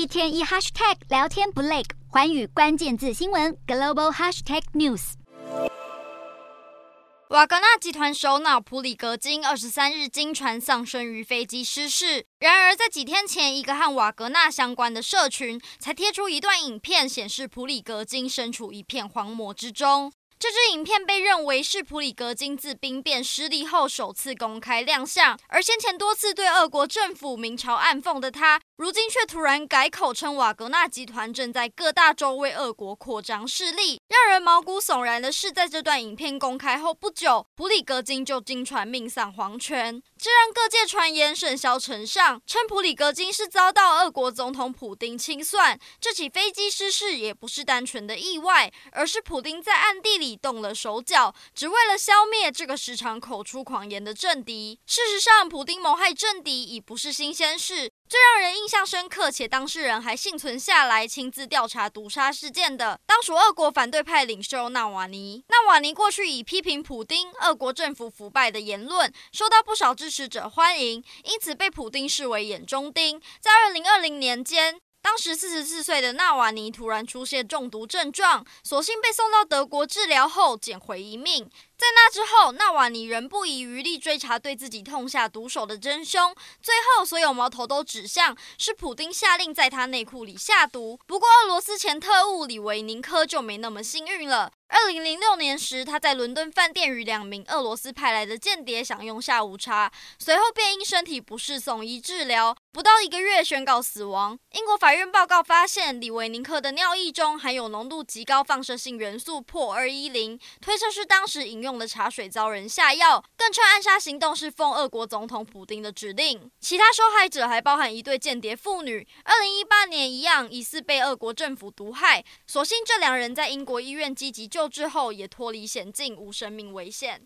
一天一 hashtag 聊天不累，寰宇关键字新闻 global hashtag news。瓦格纳集团首脑普里格金二十三日经传丧生于飞机失事。然而，在几天前，一个和瓦格纳相关的社群才贴出一段影片，显示普里格金身处一片荒漠之中。这支影片被认为是普里格金自兵变失利后首次公开亮相，而先前多次对俄国政府明嘲暗讽的他，如今却突然改口称瓦格纳集团正在各大洲为俄国扩张势力。让人毛骨悚然的是，在这段影片公开后不久，普里格金就经传命丧黄泉，这让各界传言甚嚣尘上，称普里格金是遭到俄国总统普丁清算。这起飞机失事也不是单纯的意外，而是普丁在暗地里。动了手脚，只为了消灭这个时常口出狂言的政敌。事实上，普丁谋害政敌已不是新鲜事。最让人印象深刻且当事人还幸存下来，亲自调查毒杀事件的，当属俄国反对派领袖纳瓦尼。纳瓦尼过去以批评普丁、俄国政府腐败的言论，受到不少支持者欢迎，因此被普丁视为眼中钉。在二零二零年间。当时四十四岁的纳瓦尼突然出现中毒症状，所幸被送到德国治疗后捡回一命。在那之后，纳瓦尼仍不遗余力追查对自己痛下毒手的真凶，最后所有矛头都指向是普丁下令在他内裤里下毒。不过，俄罗斯前特务里维宁科就没那么幸运了。二零零六年时，他在伦敦饭店与两名俄罗斯派来的间谍享用下午茶，随后便因身体不适送医治疗，不到一个月宣告死亡。英国法院报告发现，李维宁克的尿液中含有浓度极高放射性元素破二一零，推测是当时饮用的茶水遭人下药，更称暗杀行动是奉俄国总统普丁的指令。其他受害者还包含一对间谍妇女，二零一八年一样疑似被俄国政府毒害，所幸这两人在英国医院积极。救治后也脱离险境，无生命危险。